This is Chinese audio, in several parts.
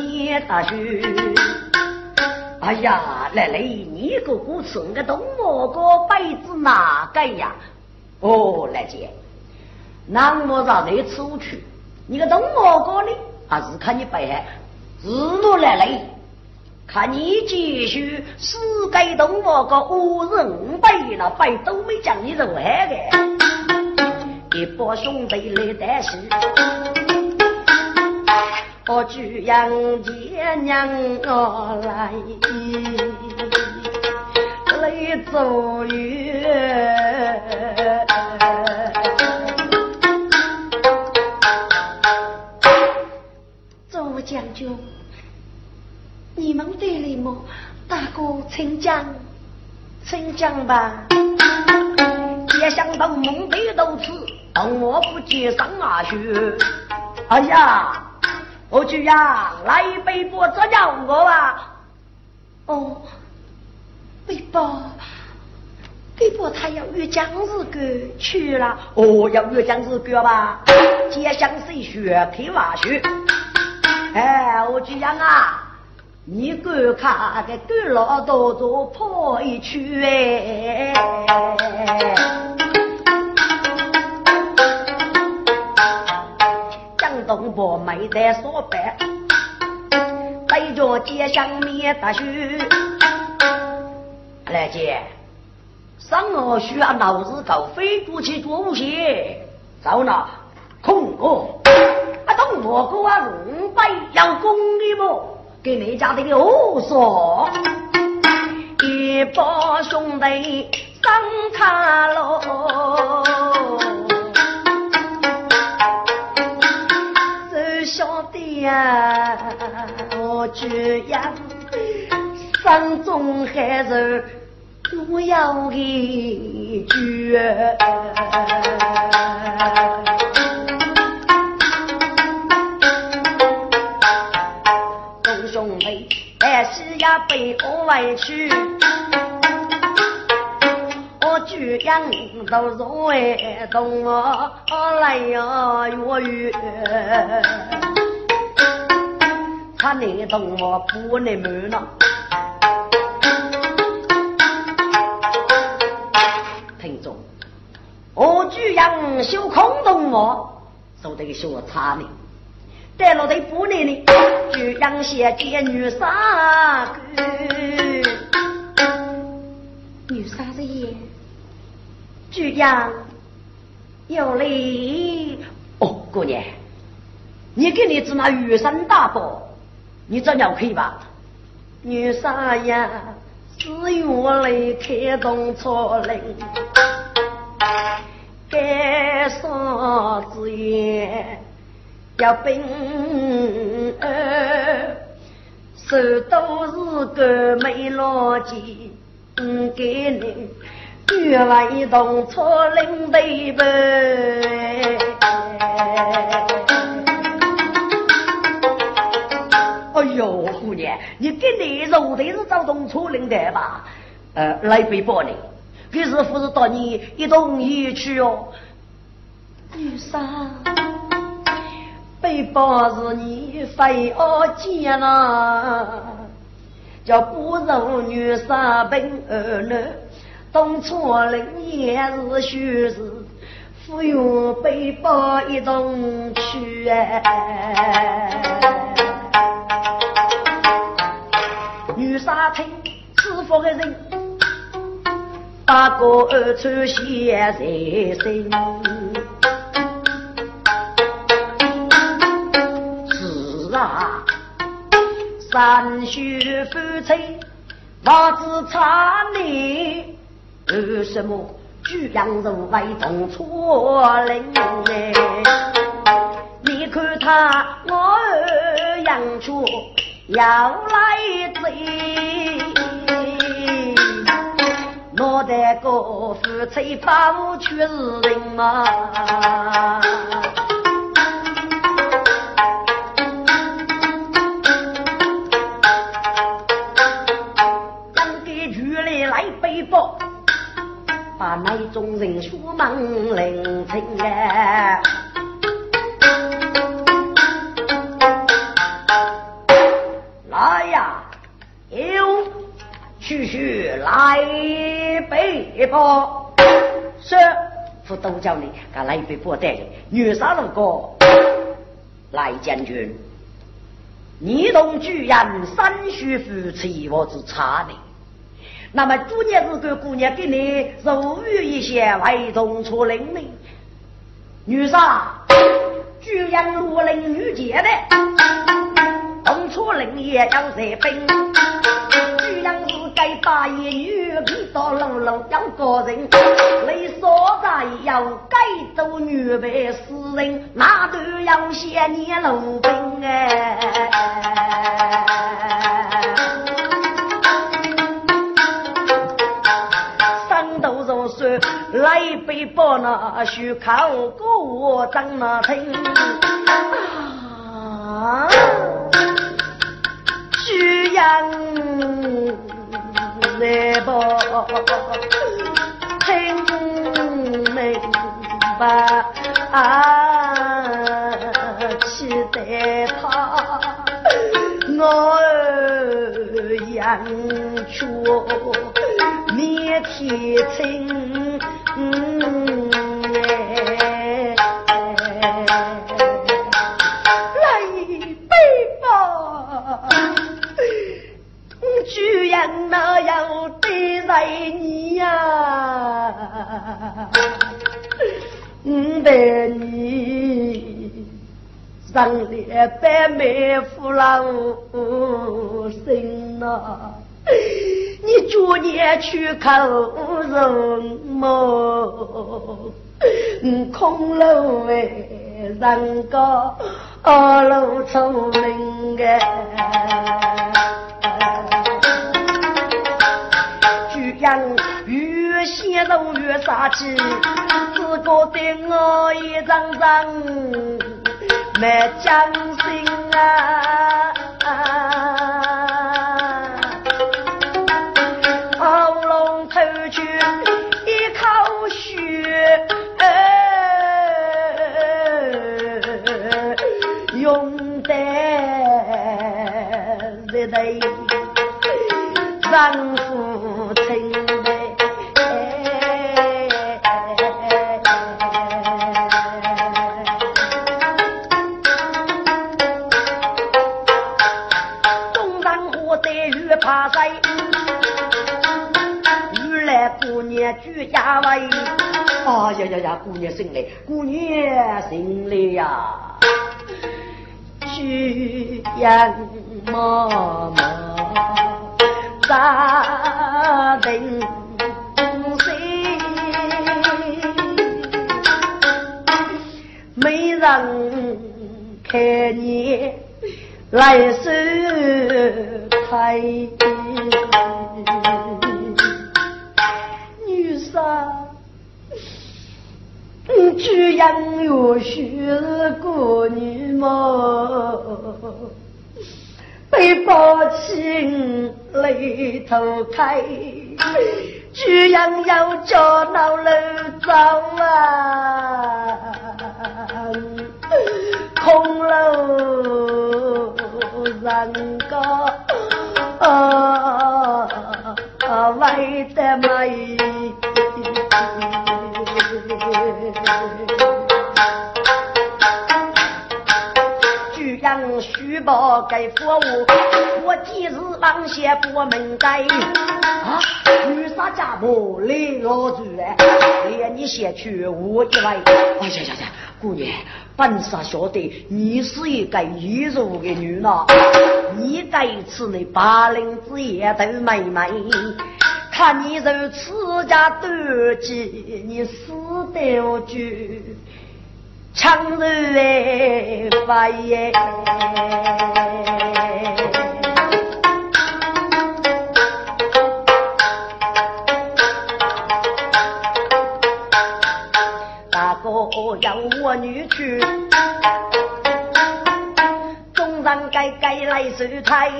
上们灭大去。哎呀，来来，你个姑吃个东蘑菇白子哪个呀？哦，来姐，那我让你出去，你个东蘑菇呢？还是看你白，日落来来，看你继续死该东蘑菇五人白了，白都没讲你肉害的，一帮兄弟来但是。我举阳爹娘我来，来走远。周将军，你们队里么？大哥，请讲，请讲吧。也想到梦里都吃，等我不接上啊去。哎呀！我去呀，来一杯波这叫我啊！哦，背包，背包他要越江日歌去了。哦，要越江日歌吧？街乡谁学开话学？哎，我去呀啊！你观看个狗老多多跑一去哎。东坡没得所办，背着街上面大雪。来姐，上我需要脑子搞飞过去做无些，走了，空我，啊东坡哥啊，龙背要公的不？给你家的啰嗦，一帮兄弟上茶楼。呀，我这样山中孩子我要一句。众兄弟，但是呀被我委屈，我居然都作为同我来呀越狱。他那同我不能瞒了，听众，我居然修空洞我，说这个修差呢，带了的不能呢，居然写给女杀个，女杀子也，居然有理。哦，姑娘，你给你只那玉山大宝。你这样可以吧？女啥呀？只有我来开动错铃，该啥子也要兵儿，手都是个没逻辑，嗯，给你越来动错铃对不？你跟你肉的是找东楚领的吧？呃，来背包呢？可是不是到你一同一去哦？女生，背包是你非要见了，叫不如女生本儿呢？东楚领也是虚实，不用背包一同去哎。杀听知府的人，大哥二穿鞋在身。是啊，三须夫妻，娃子差你，为什么举阳人为同错灵呢。你看他我养出要来追，我的个夫妻保全是人嘛？把那众人说门领情哎，背包，是副都叫你，给来背包带女杀路过，来将军，你同居人三叔夫妻，我是差的。那么，姑娘如果姑娘给你授予一些外中出令呢？女杀，居阳罗令女杰的，东出令也要热兵。居阳是该把一女到楼楼要个人，你所在要该做女白诗人，那都要先念路兵哎。来背包那需靠过张那听。啊，需要来不听明白啊，期待他我养出面天青。对你上列百美夫老心呐。你逐年去口人么？空楼为人家，二楼聪明个。居然越显露越杀气，只觉得我一张张没将心啊！啊呀呀呀，姑娘醒来，姑娘醒来呀，居阳妈妈。家庭心，没人看你来是开。女杀，你居然有许个女吗？被抱起泪头开，居然要叫老楼走啊！空楼人。家啊，为得报给父母，我今日忙些不门该啊！女杀家婆来老主哎，连你先去我一位。哎呀呀呀，姑娘，本少晓得你是一个易柔的女呢，你该吃那八零子叶头妹妹，看你如此家短计，你死得去，强人发言。要我女婿。该该来收台，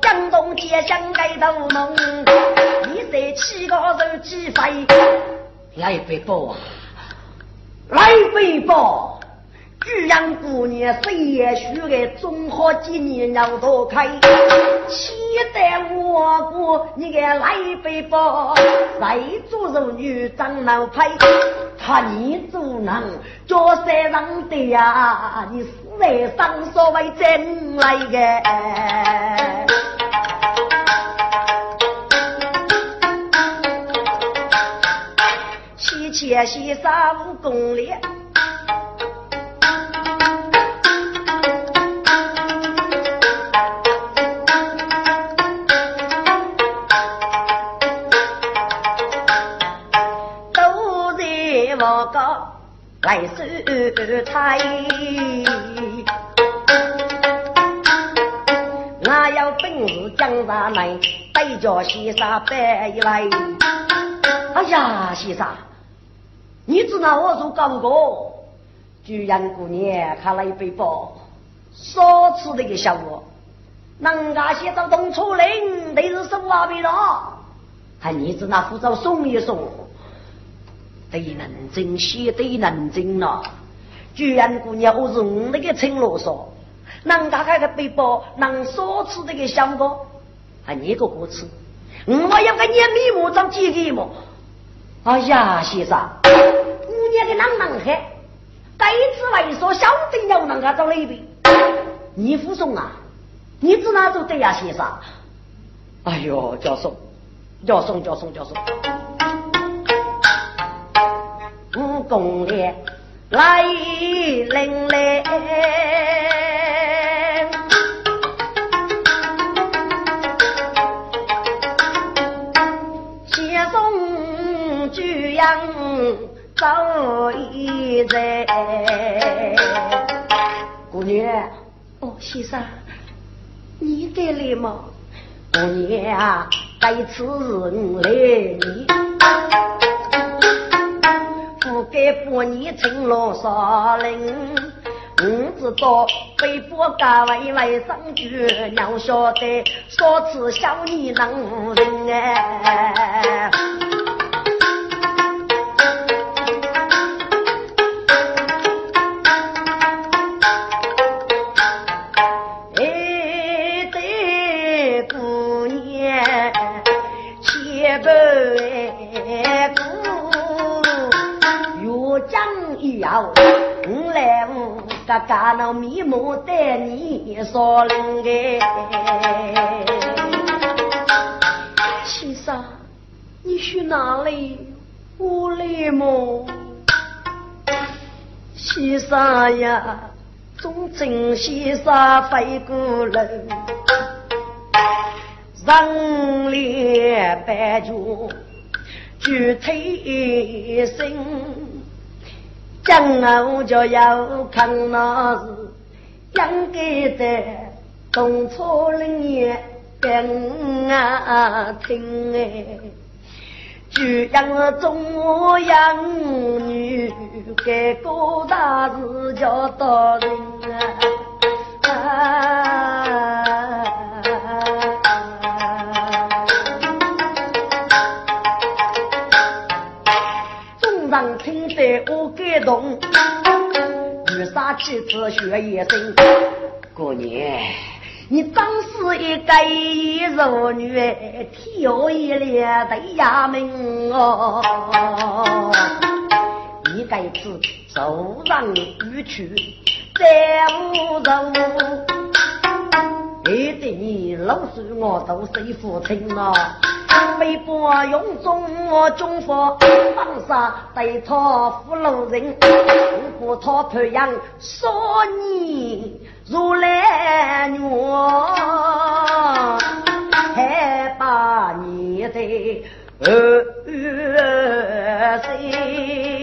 江东街巷街头弄，你这七个人几飞？来北宝啊，来北宝。居然姑娘谁也许个综合几年要多开，期待我国你个来北宝，再做肉女长老派，他你做人做谁让的呀？你是来上所谓真来的，七千西沙五公里。来收菜，我要本事将咱来，带着西沙摆一来。哎呀，西沙，你知道我做干过？居然姑娘看了一杯包，少吃的个小我，人家先找东楚林，都是生娃味了，还你知那护照送一送。得能真些，得能真呐！居然姑娘我是我那个陈罗说，能打开个背包，能少吃这个香果，还你个过吃？我要个捏米馍长几个馍？哎呀，先生，姑娘的啷啷黑，该吃外说小丁要啷个找那边？你服送啊？你指哪做对呀，先生？哎呦，叫送，叫送，叫送，叫送。武功烈来领来，先送举阳走一载。姑娘，哦，先生，你得来吗？姑娘，该次来你。给不你成了杀人，我知道北部家为为生局，要晓得说次小女能人哎。我来我嘎嘎那面目带你说灵哎，先生，你去哪里？我来么？先生呀，忠贞先生飞过来，让脸白住，举腿身。将我就要看那是应该在东初林也跟啊听哎，就让中央女给各大事叫到人啊。我感动，雨洒几次血也深。姑娘，你真是一个柔女，挑一脸的衙门哦。你该知受让与去再无人，爱对你老说我都是负亲了。微博用中我中佛，放杀对他俘虏人，如果他培养说你如来女，还把你的儿心。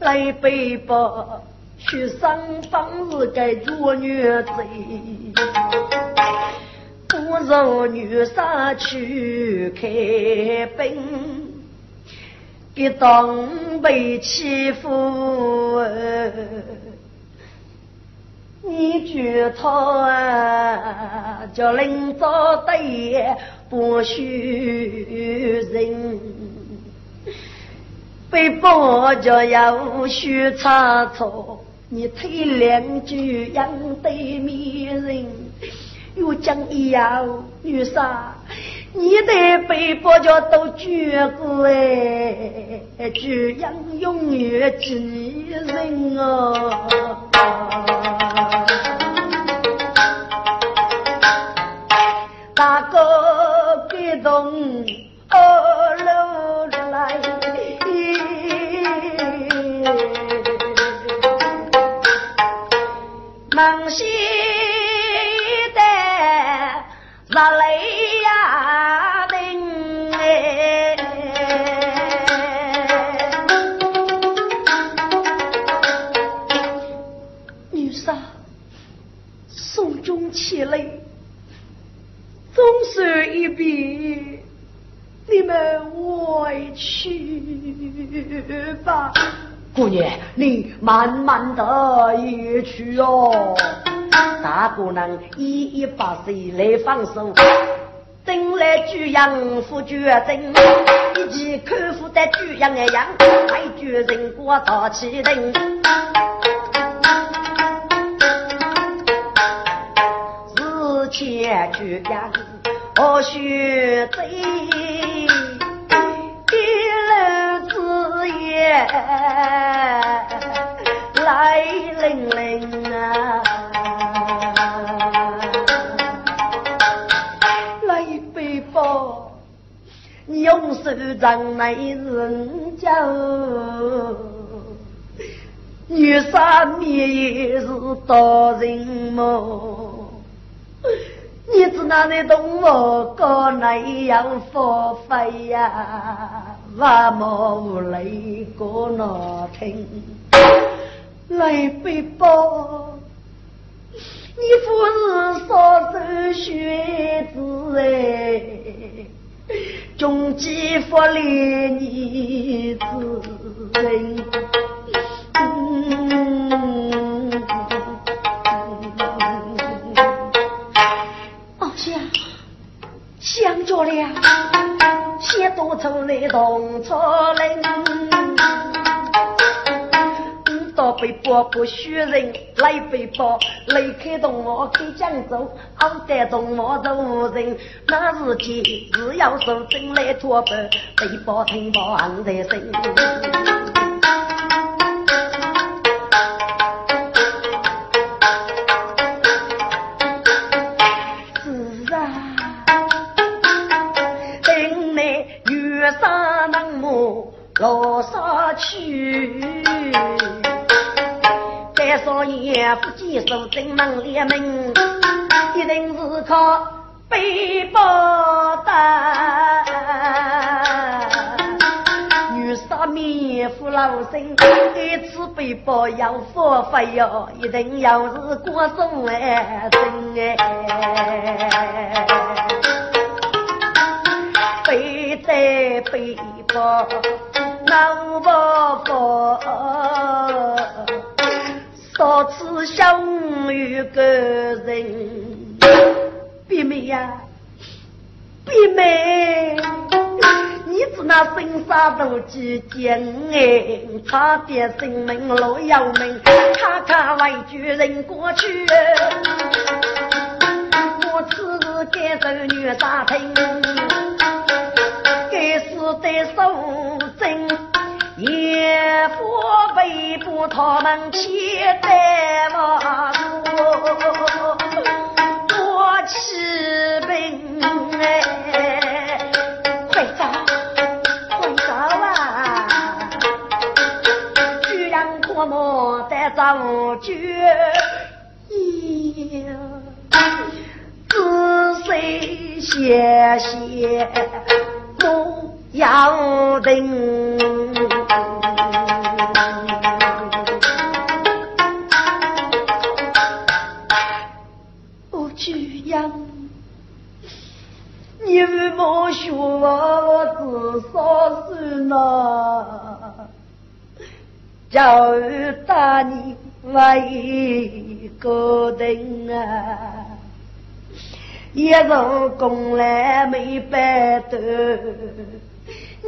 来背包，去上方是该做女贼，不让女杀去开兵。给东北欺负，你觉他啊，叫领导的不许人，被迫就要许差错，你推两句养对面人，又讲一样女杀。你的背包叫都绝过哎，这样永远记人啊！大哥忙些慢慢的一去哦。大姑娘一一把谁来放手，等来举阳夫决定，一起看护的举阳的样，还决人过早起定。千句言，何须醉？一手掌来人家，女杀灭也是大人么？你只那里动我哥那样佛费呀？我无泪过那听来背包，你不是少收学子哎，终极福利你自认。想着了，先多出来动错我，不许人来背包，离开动我去江州，熬得动我无人，那日间只要手真来托背，背包听包昂在身。不接受正门联盟，一定是靠背包的。女杀面夫老身，一次背包要付费哟，一定要是过送来真哎，背在背包。老伯伯，少次相遇个人，妹妹呀，妹妹，你知那生杀斗之间哎，差点性命落要命，卡卡为救人过去，我此时该受女杀听，该死的受。父背不他们期待我，我起兵哎，快走，快走啊！居然可莫得早绝呀，仔细写写莫要定。你莫说我自少是那，教育大你为个人啊，一入宫来没白头，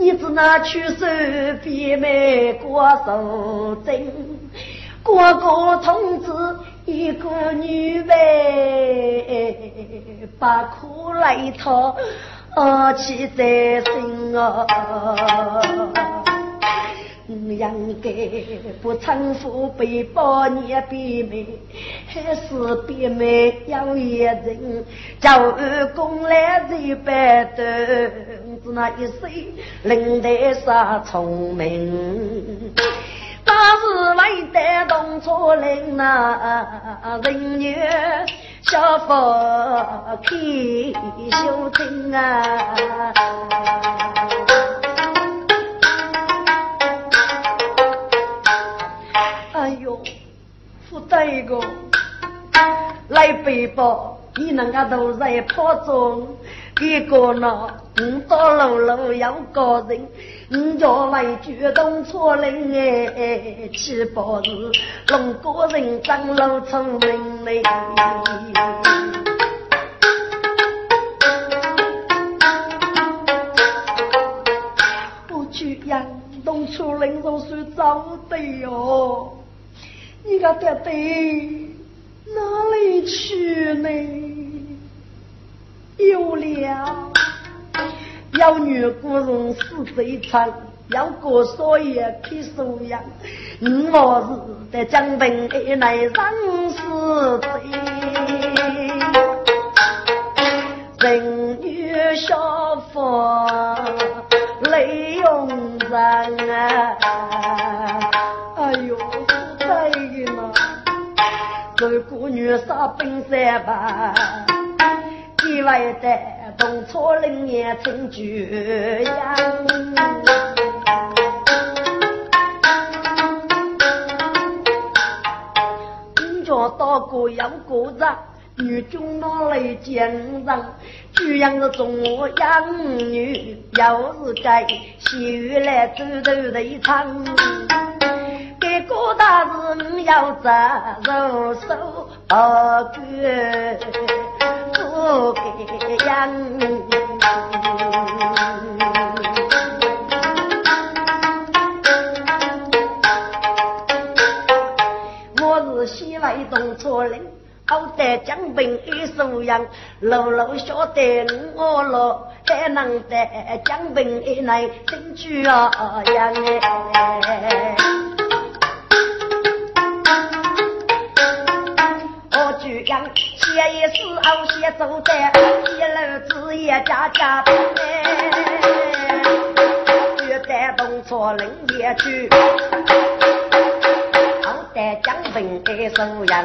你只拿去手边没过手针，哥哥同志。一个女娃，把苦来讨，儿气在心啊。养该不称呼被包年比妹，还是比妹要一人，叫二公来最白头，只那一岁，人得啥聪明。那是为带动错人呐，人缘小佛开修真啊！哎呦，不得一个来背包，你那个都在跑中，一个呢，五道路路有个人。你叫为举动错人哎，七八日龙国人长露出名来。我去杨东出人都是找的哟，你个爹爹哪里去呢？有了。要女古人死贼长，要过少爷去收养。我是在江边来上死贼，人女小妇泪涌人啊！哎呦，再一个，这姑娘杀本山吧，意外的。东错人也成绝样，人家大哥要过日，女中哪来见人？居然是中我养女，要是该喜悦来走头的一场，给个大事要责任手二哥。不给养，我是西来东错人，好在江边一收养，老老晓得我了，还能在江边一来真居啊养哎。我居养。夜夜是熬些走在一楼子也家家的，越带动错人也去，好带江本的收养，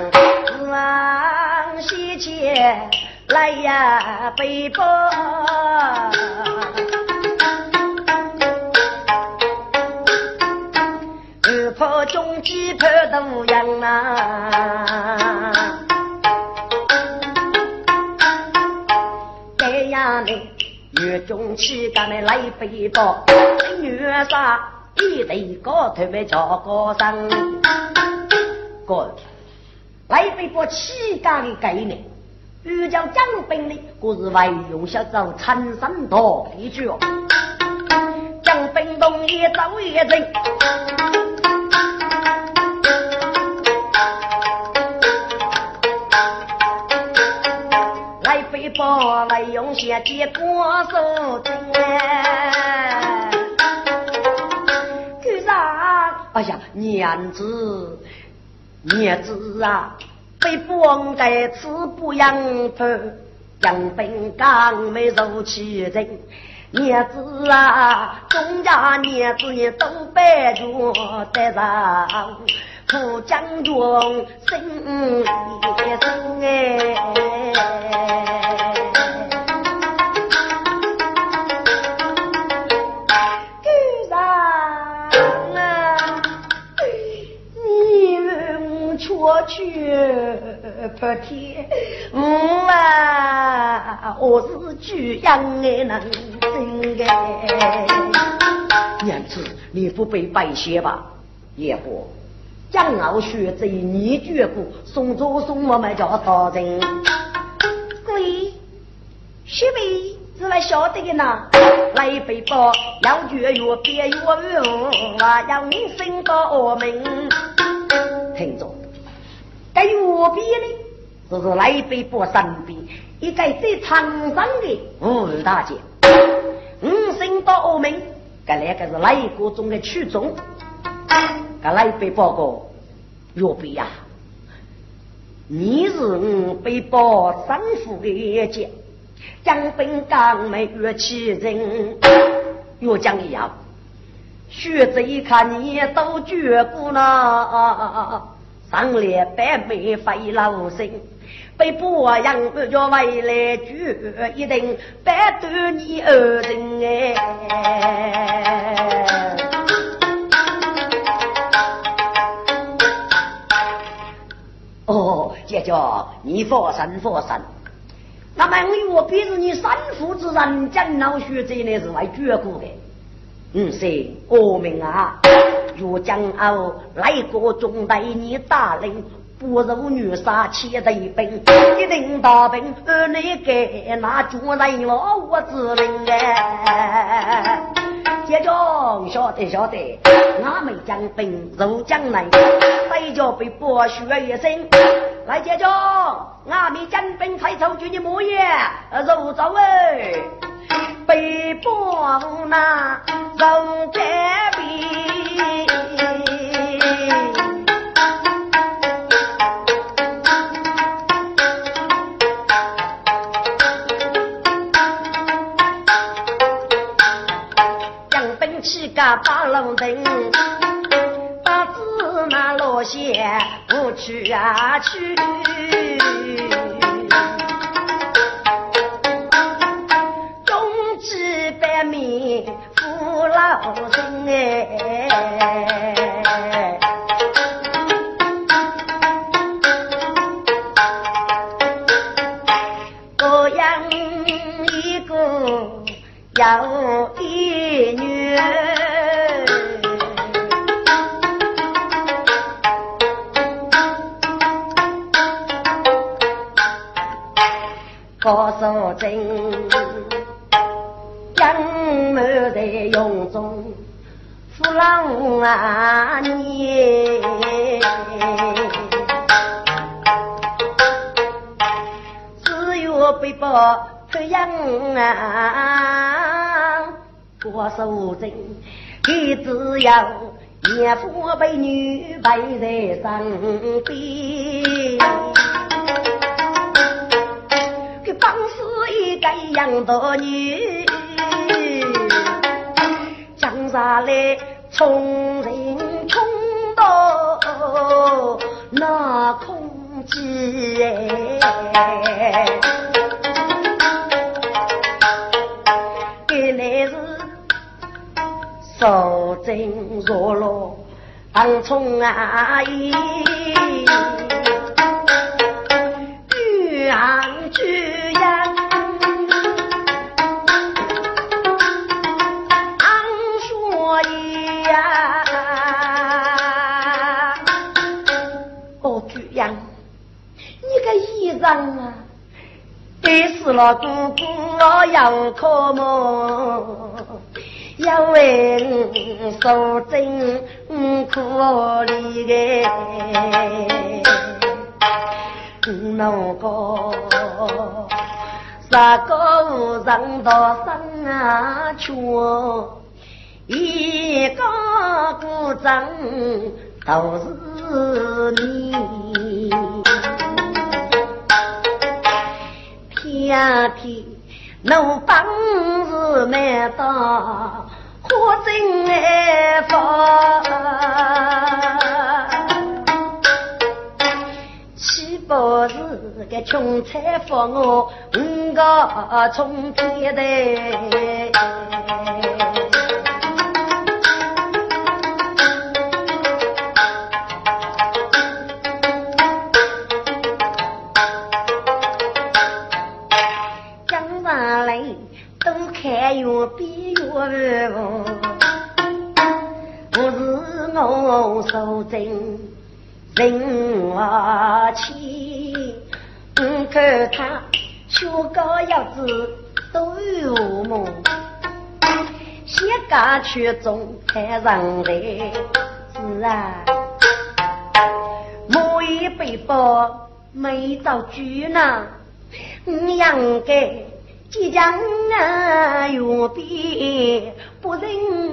往西前来呀背包，二婆中鸡婆都养啊。女中气干的来背包，女杀一对高头没叫高声。哥，来背包气干的概念，遇叫江兵的，可是为用小走产生多一句哦。江兵东一走一阵。我来用些的过手针，可让哎呀，娘子，娘子啊，被绑在此不扬头，杨兵刚没入其人。娘子啊，众家娘子也都摆着得上，副将军心一生哎。破天，我啊，我是举养的能真哎。娘子，你不被拜谢吧？也不，江傲学贼，你绝不送走送我们叫大人。贵，雪梅是来晓得的呢。来背包，要绝越别越远，要你升到我们。听着。在右边呢，就是来北坡山边一个最沧桑的五大姐。五星到澳门，这两个是来国中的曲中。这来北报告右边呀，你是我北报三府的一姐，江本刚没越起人，越讲一样，学子一看你都绝过了。上列百美费劳心，被波阳叫未来举，一定百断你二人哎。哦，姐姐，你放心放心。那么我便是你三父之人，将老学者呢是来绝过的。嗯，是我明啊。若将傲来国中带你大领，不如女杀千贼兵，一定大兵而你给那主人我我之令哎！姐中晓得晓得，俺们将兵入江南，谁叫被剥削一生？来姐中，俺们将兵才抽军的模样，入走哎！被剥那入百兵。八路人，把子那落下不去啊去，终极百米父老人哎，各养一个要真，江满在涌中，父老啊你，只有背包出洋啊，高手真，你只要岳父被女陪在身边。一个样的女，江上来冲人冲到那空气，原来是受尽弱落当冲阿姨。啊，得死了姑姑我要可么？要为受尽苦里的，那个十个上到山啊去，一个锣鼓掌都是你，天天能帮是难当，活真难岂不是个穷财富我五个冲天的？不是我手真人话气，我看他学个样子都有梦，先干曲中太上来，是啊，我一背包没到居呢，你应该。即将啊，远边不忍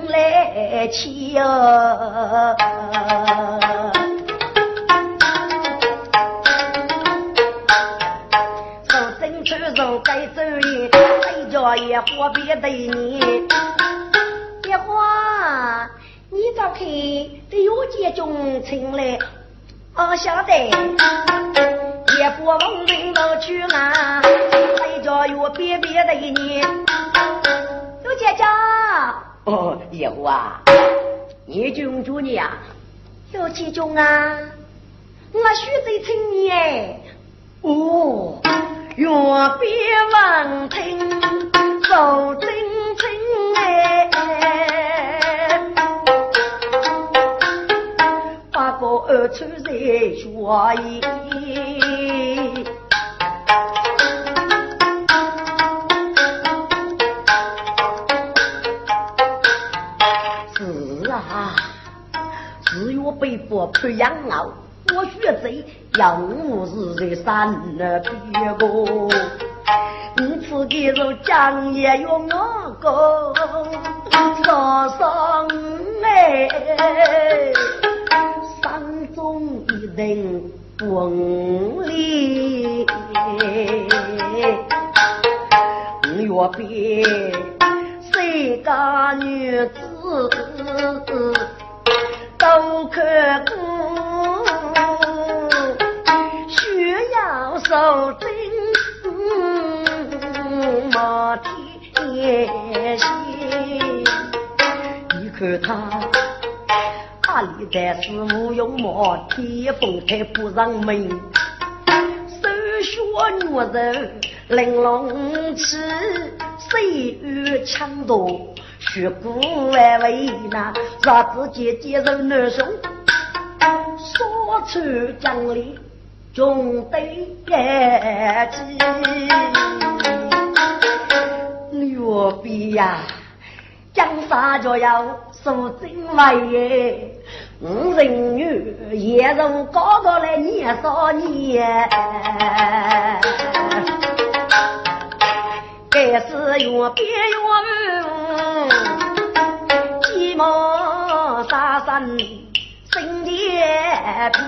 来去哟。手伸出手该走哩，谁家野花别对你？别花，你早看得有几种情来？我晓得，野花风铃都去啊。叫我别别的一年，陆姐姐。哦，有啊，你中住你呀？陆姐中啊，我许在请你哎。哦，愿别忘听，走真情哎。八个二处在说意。被迫培养我，我学贼要我是在山那边过，你此给肉讲也用我个杀生哎，山中一人不离，我别谁家女子。都可过，需要受真莫天心。你看他阿里的是无用马天风台不让门，手学女人玲珑起，岁月强夺？学古来为难，让自己接受难兄，说出讲理，总得感激。牛逼呀！江山就要守正位，五人女也从高高来念少年，该是越变越慢。鸡毛沙身心也皮，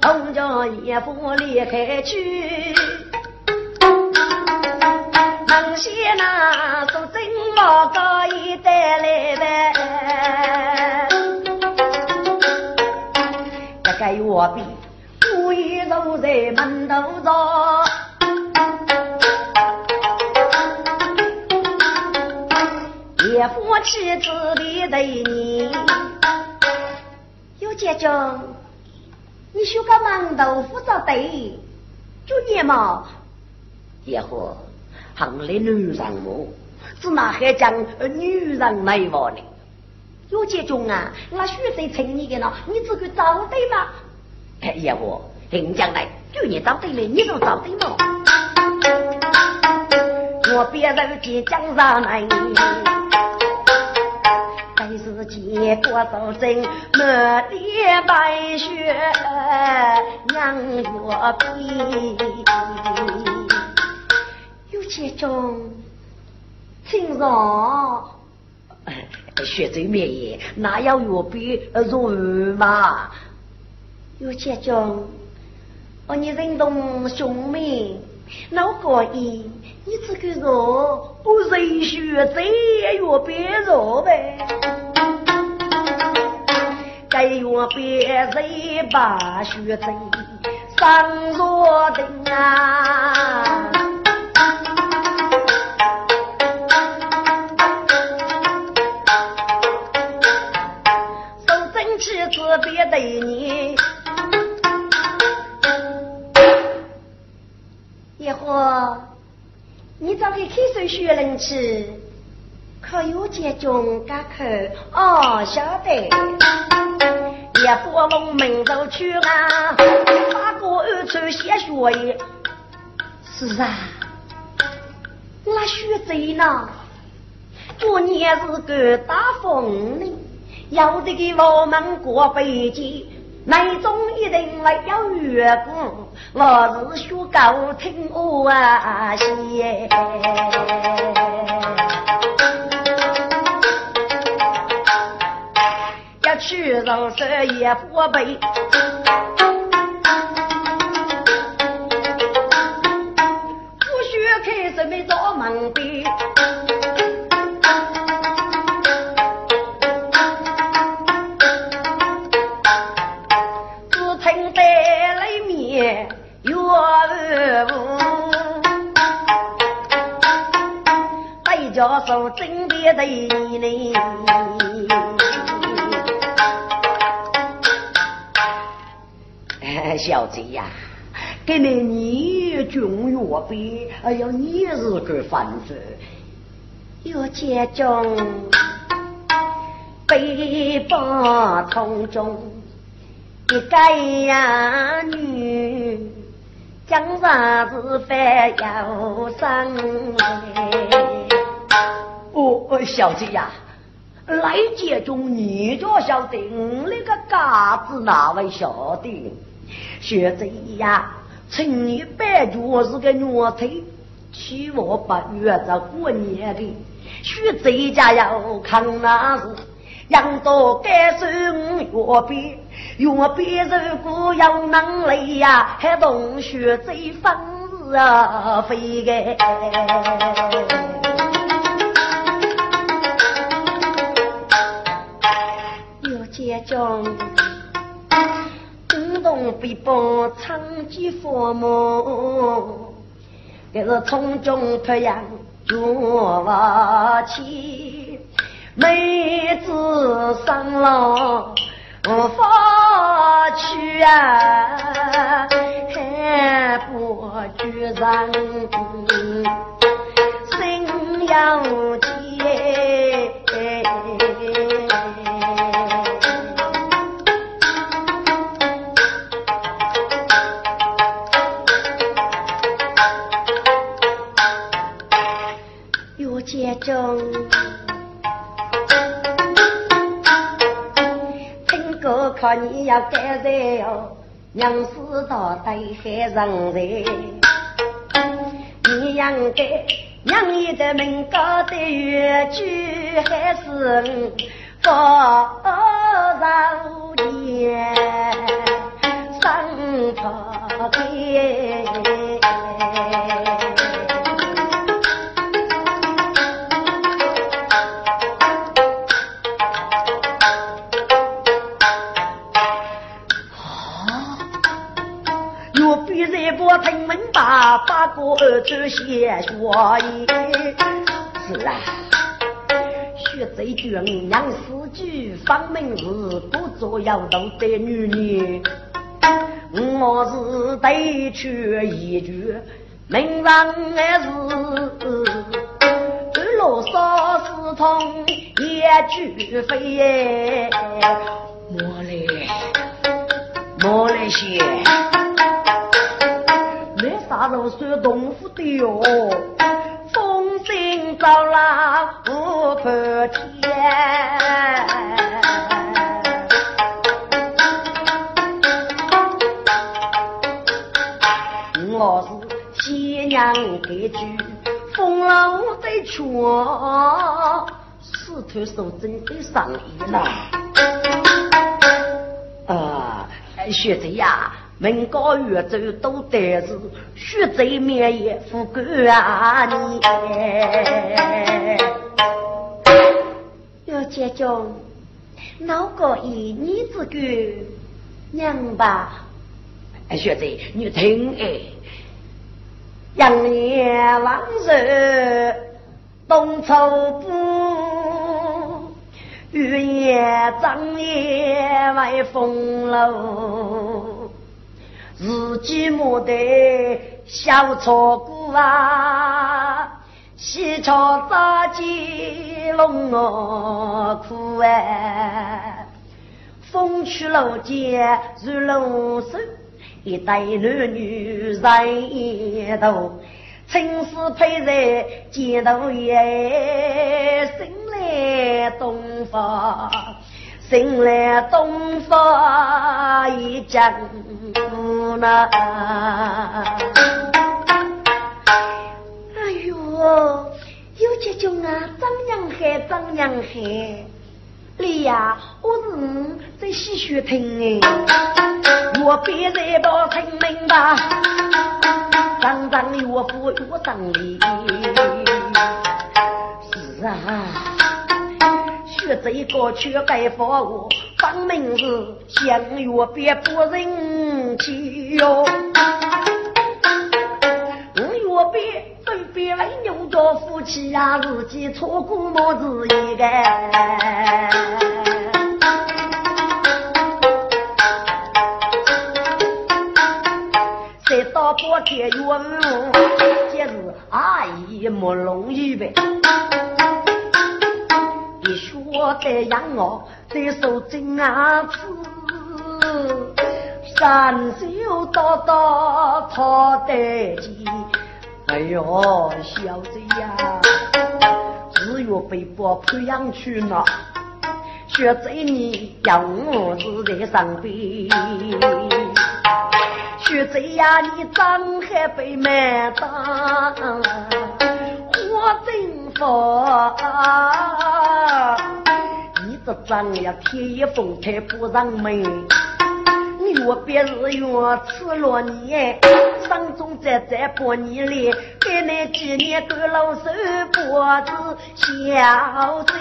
同着爷夫离开去，能些那说真话可以带来呗，这个月饼。故意坐在门头上，也夫妻子的对你。有姐姐，你修个馒头负责对，就你嘛。也夫，行里女人么？只拿还讲女人没话呢？有姐姐啊，我许谁请你的呢？你只管找对吗？哎呀，我新疆来，就你找对了，你就找对嘛。我别人见江山来，是见多少真满脸白雪娘月比。有姐中，请坐。血州灭也，哪有月比如嘛？岳姐中，我你认同兄妹，那我可以，你这个弱，我人血贼越别弱呗。该越别人把血贼上若定啊？别对你，一会你找个开水学人吃，可有这种家口？哦，晓得。也不问门走去啊，八个二处写学是啊，那学贼呢？过年是个大风呢。要得给我们过北京，内中一定会有月光。我是学高听我啊些，要去肉色也不背，不许开什么做门的。手真别的呢，小姐呀，给你你中药费，哎呀，你是个贩子，有这种背包从中一个呀女，讲啥子非要生。哦，小姐呀，来接中你就晓得，那个嘎子哪位晓得？学姐呀，趁你白脚是个娘腿，七我八月在过年的，学姐家要看那是，养到该收月饼，月饼如果要能来呀，还同学姐分是啊，飞个。中，东东北北长吉父母，这是从中培养做娃起，妹子上了无法去啊，还不居然心要结。中，听歌可你要改在哦，娘子到底还人，你应该娘一的门高的越剧还是不饶年生他的。儿子写学艺，是啊，学这句娘四句，方门是不做摇头的女人。我是得去一句，门上还是罗少四通一句非，莫来莫来写。算东府的哟，风声早浪不破天。我是西娘的句，风浪在闯，石头手真的上衣了。啊，学贼呀，门高月走都得是学贼面也富贵啊你。有姐中，哪个一女子句娘吧？哎，学贼，你听哎。杨年王日东抽布，玉叶张叶外风楼，自己莫得小错过啊，西桥杂技龙我苦哎，风去楼间如龙首。一代男女人一头，青丝配在肩头也，醒来东方，醒来东方一江那。哎呦，有这种啊，张娘海，张娘海。你呀，我是你在洗雪亭哎，我别在到清明吧，张张岳父岳张里。学这个却该放我，分明是相约别不人气哟。我约别。分别为牛做夫妻呀，自己错过么子一个？谁到过天月五，今日阿姨莫容易呗。一说的养我，得受尽啊子，三手刀刀操得急。哎呦，小子呀，只有被迫培养去了，学这你要我是在上边，学这呀你长还被满当，我真服，这长呀天一风才不上门。我别日月吃了你，上中再再把你来，给你几年个老手脖子小嘴，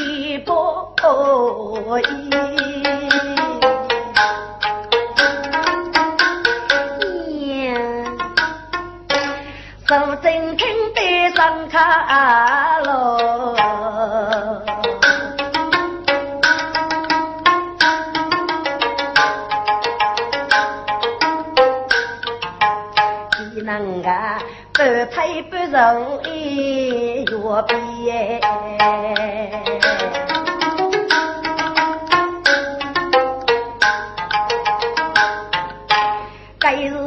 一波一，上卡喽。不配不容易，若别。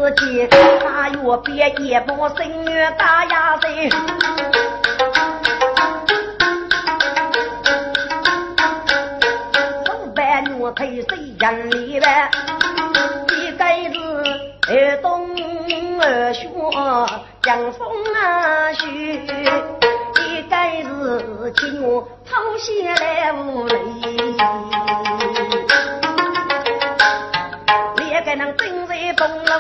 该日间他若别夜幕深月大呀谁？上班女推谁人里呗？一该日二东二学。江风啊雪，一该是情我抛下来无泪。两个人正在风楼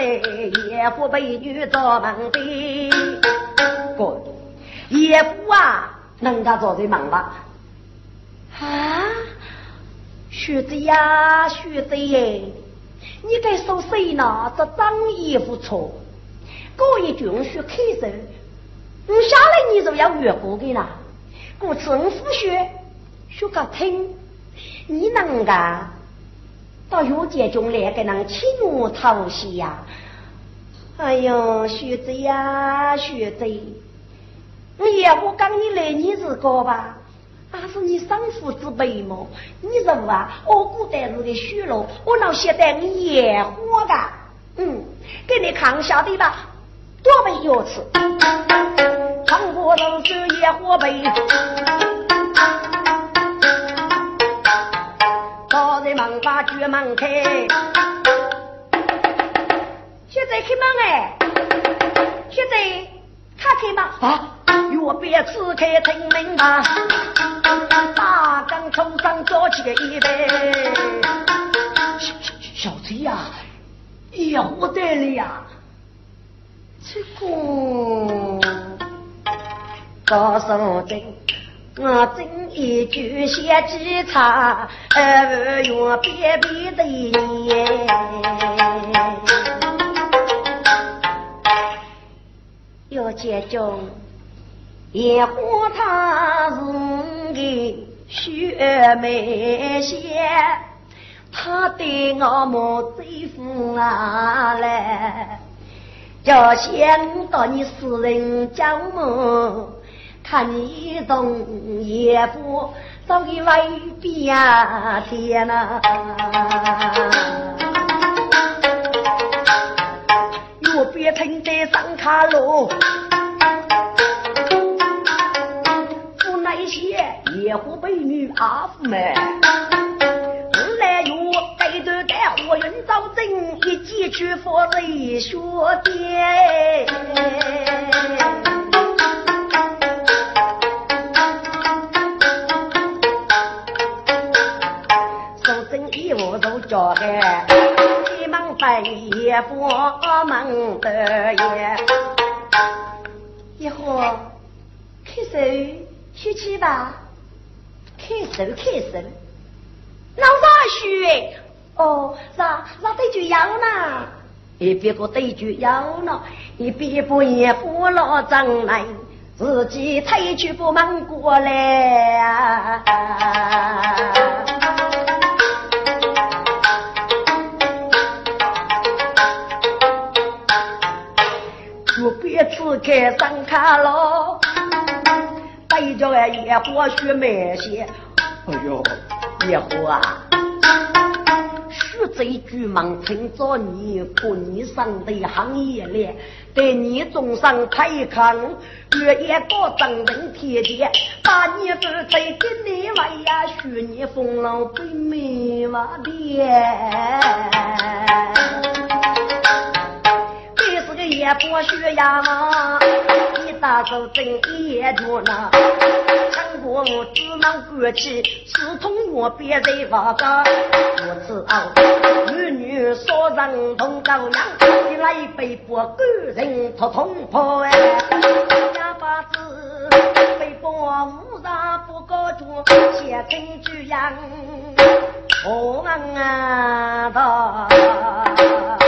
得叶夫被女做忙的？哥，也不啊，人家做在忙吧？啊，学子呀，学子耶，你该说谁呢？这张衣服错。过一句我学开手，我下来你就要越过的啦。故此我复学学个听，你能噶到月界中来给人亲我讨喜呀？哎呦，学子呀，学子，你要我讲你来你是个吧？那是你丧父之辈么？你认啊？我古代日的血肉，我能写得你野火的？嗯，给你看下的吧？多没有次，唱过都是野火杯，到人忙把局门开，现在开门哎，现在开开门啊！月别此开听明白，大缸冲上做起个一杯。小小小呀，要不得了呀！这个高手真，我真一句写几场，二月别别的年。要见中，烟花他是个雪梅仙，他对我莫追夫啊来，叫想到你私人家门，看你动也不早给外边天呐。我别听得上卡路，不那些野狐美女阿福们，来哟，该得的我人造真，一记去佛人学爹。服都叫的。半夜不忙的夜，一会开手休息吧，开手开手，那啥学？哦，啥啥对句要呢？一别个对句要呢，一别不也不老张来，自己退去不忙过来。此开上卡喽，带着个野火去买些。哎呦，野火啊！徐贼巨蟒趁着你过你上的行业里，对你种上太康，月夜高张人天天，把你夫妻给你外呀，许你风浪最美哇的。也不需要嘛，你大手真也着呢。强过我只能过去，是同我别人发个。我知道女女所人同高粱，你来一杯不个人托同破哎。哑巴子被迫无上不高住，写成句样，我们啊的。